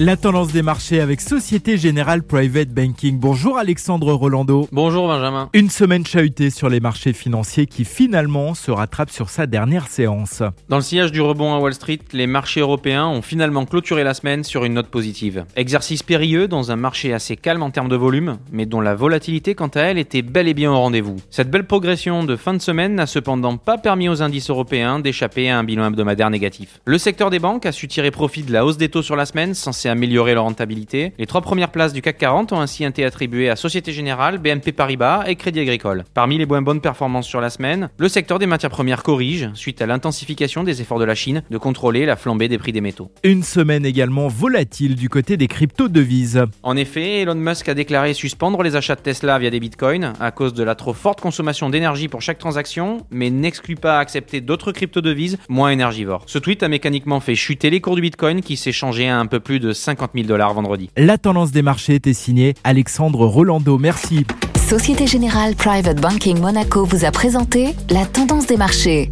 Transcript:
La tendance des marchés avec Société Générale Private Banking. Bonjour Alexandre Rolando. Bonjour Benjamin. Une semaine chahutée sur les marchés financiers qui finalement se rattrape sur sa dernière séance. Dans le sillage du rebond à Wall Street, les marchés européens ont finalement clôturé la semaine sur une note positive. Exercice périlleux dans un marché assez calme en termes de volume, mais dont la volatilité quant à elle était bel et bien au rendez-vous. Cette belle progression de fin de semaine n'a cependant pas permis aux indices européens d'échapper à un bilan hebdomadaire négatif. Le secteur des banques a su tirer profit de la hausse des taux sur la semaine, censée améliorer leur rentabilité. Les trois premières places du CAC 40 ont ainsi été attribuées à Société Générale, BNP Paribas et Crédit Agricole. Parmi les moins bonnes performances sur la semaine, le secteur des matières premières corrige suite à l'intensification des efforts de la Chine de contrôler la flambée des prix des métaux. Une semaine également volatile du côté des crypto-devises. En effet, Elon Musk a déclaré suspendre les achats de Tesla via des bitcoins à cause de la trop forte consommation d'énergie pour chaque transaction, mais n'exclut pas accepter d'autres crypto-devises moins énergivores. Ce tweet a mécaniquement fait chuter les cours du bitcoin qui s'est changé à un peu plus de 50 000 dollars vendredi. La tendance des marchés était signée Alexandre Rolando. Merci. Société Générale Private Banking Monaco vous a présenté la tendance des marchés.